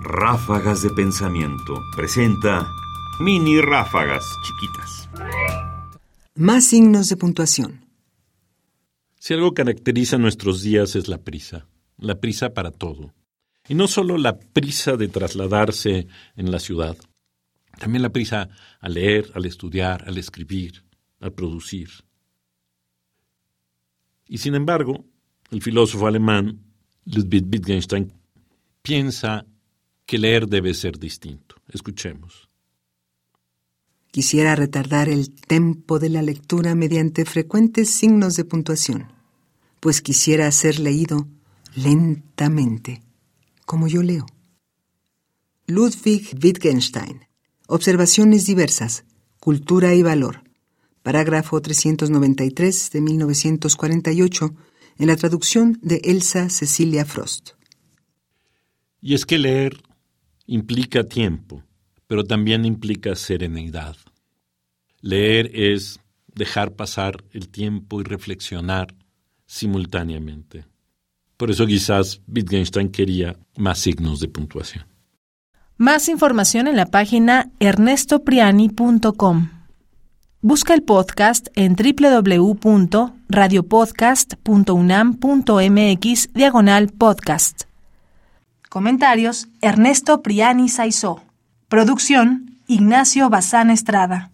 Ráfagas de Pensamiento presenta mini ráfagas chiquitas. Más signos de puntuación. Si algo caracteriza nuestros días es la prisa, la prisa para todo. Y no solo la prisa de trasladarse en la ciudad, también la prisa al leer, al estudiar, al escribir, al producir. Y sin embargo, el filósofo alemán Ludwig Wittgenstein piensa que leer debe ser distinto. Escuchemos. Quisiera retardar el tempo de la lectura mediante frecuentes signos de puntuación, pues quisiera ser leído lentamente, como yo leo. Ludwig Wittgenstein. Observaciones diversas. Cultura y valor. Parágrafo 393 de 1948 en la traducción de Elsa Cecilia Frost. Y es que leer implica tiempo, pero también implica serenidad. Leer es dejar pasar el tiempo y reflexionar simultáneamente. Por eso quizás Wittgenstein quería más signos de puntuación. Más información en la página ernestopriani.com. Busca el podcast en www.radiopodcast.unam.mx diagonal podcast. Comentarios Ernesto Priani Saizó. Producción Ignacio Bazán Estrada.